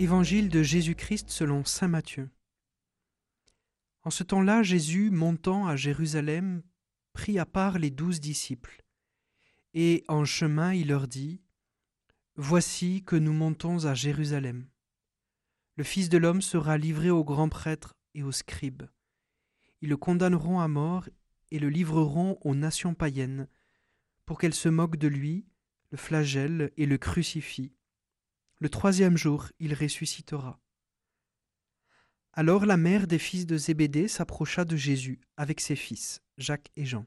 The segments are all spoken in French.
Évangile de Jésus-Christ selon Saint Matthieu. En ce temps-là, Jésus, montant à Jérusalem, prit à part les douze disciples, et en chemin il leur dit, Voici que nous montons à Jérusalem. Le Fils de l'homme sera livré aux grands prêtres et aux scribes. Ils le condamneront à mort et le livreront aux nations païennes, pour qu'elles se moquent de lui, le flagellent et le crucifient le troisième jour, il ressuscitera. Alors la mère des fils de Zébédée s'approcha de Jésus avec ses fils, Jacques et Jean,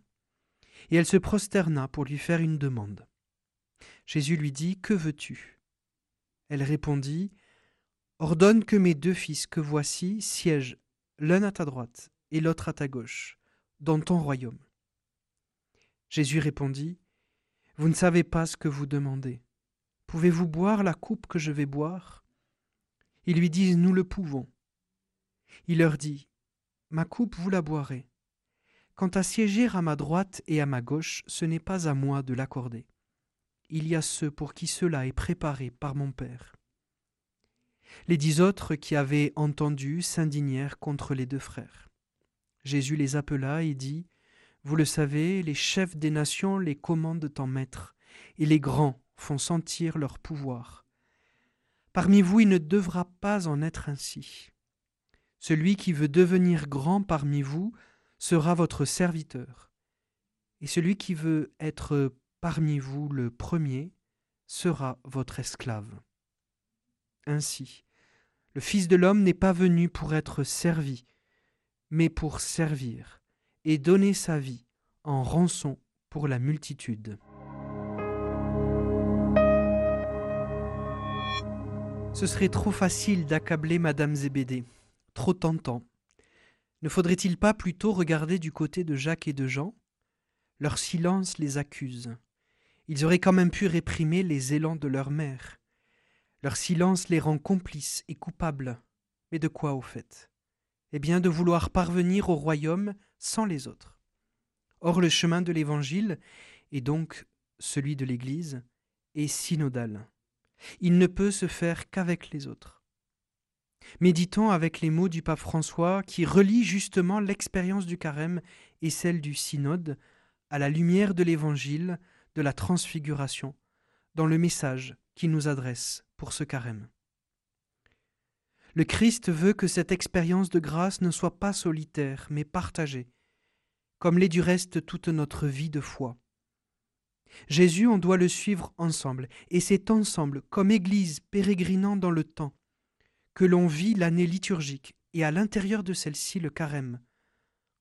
et elle se prosterna pour lui faire une demande. Jésus lui dit, Que veux-tu? Elle répondit, Ordonne que mes deux fils que voici siègent l'un à ta droite et l'autre à ta gauche, dans ton royaume. Jésus répondit, Vous ne savez pas ce que vous demandez. Pouvez-vous boire la coupe que je vais boire? Ils lui disent Nous le pouvons. Il leur dit Ma coupe, vous la boirez. Quant à siéger à ma droite et à ma gauche, ce n'est pas à moi de l'accorder. Il y a ceux pour qui cela est préparé par mon Père. Les dix autres qui avaient entendu s'indignèrent contre les deux frères. Jésus les appela et dit Vous le savez, les chefs des nations les commandent en maître, et les grands font sentir leur pouvoir. Parmi vous, il ne devra pas en être ainsi. Celui qui veut devenir grand parmi vous sera votre serviteur, et celui qui veut être parmi vous le premier sera votre esclave. Ainsi, le Fils de l'homme n'est pas venu pour être servi, mais pour servir et donner sa vie en rançon pour la multitude. Ce serait trop facile d'accabler Madame Zébédée, trop tentant. Ne faudrait-il pas plutôt regarder du côté de Jacques et de Jean? Leur silence les accuse. Ils auraient quand même pu réprimer les élans de leur mère. Leur silence les rend complices et coupables. Mais de quoi au fait? Eh bien de vouloir parvenir au royaume sans les autres. Or le chemin de l'Évangile, et donc celui de l'Église, est synodal. Il ne peut se faire qu'avec les autres. Méditons avec les mots du pape François qui relie justement l'expérience du carême et celle du synode à la lumière de l'évangile de la transfiguration dans le message qu'il nous adresse pour ce carême. Le Christ veut que cette expérience de grâce ne soit pas solitaire, mais partagée, comme l'est du reste toute notre vie de foi. Jésus, on doit le suivre ensemble, et c'est ensemble, comme Église pérégrinant dans le temps, que l'on vit l'année liturgique, et à l'intérieur de celle-ci le carême,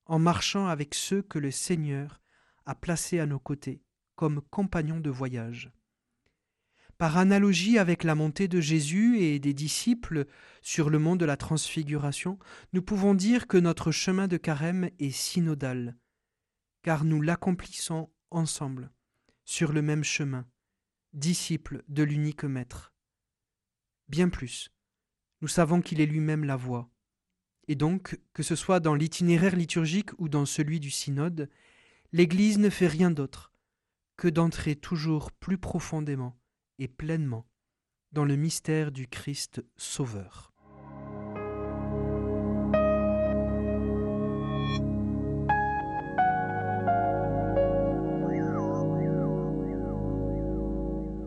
en marchant avec ceux que le Seigneur a placés à nos côtés, comme compagnons de voyage. Par analogie avec la montée de Jésus et des disciples sur le mont de la transfiguration, nous pouvons dire que notre chemin de carême est synodal, car nous l'accomplissons ensemble sur le même chemin, disciple de l'unique Maître. Bien plus, nous savons qu'il est lui-même la voie, et donc, que ce soit dans l'itinéraire liturgique ou dans celui du synode, l'Église ne fait rien d'autre que d'entrer toujours plus profondément et pleinement dans le mystère du Christ Sauveur.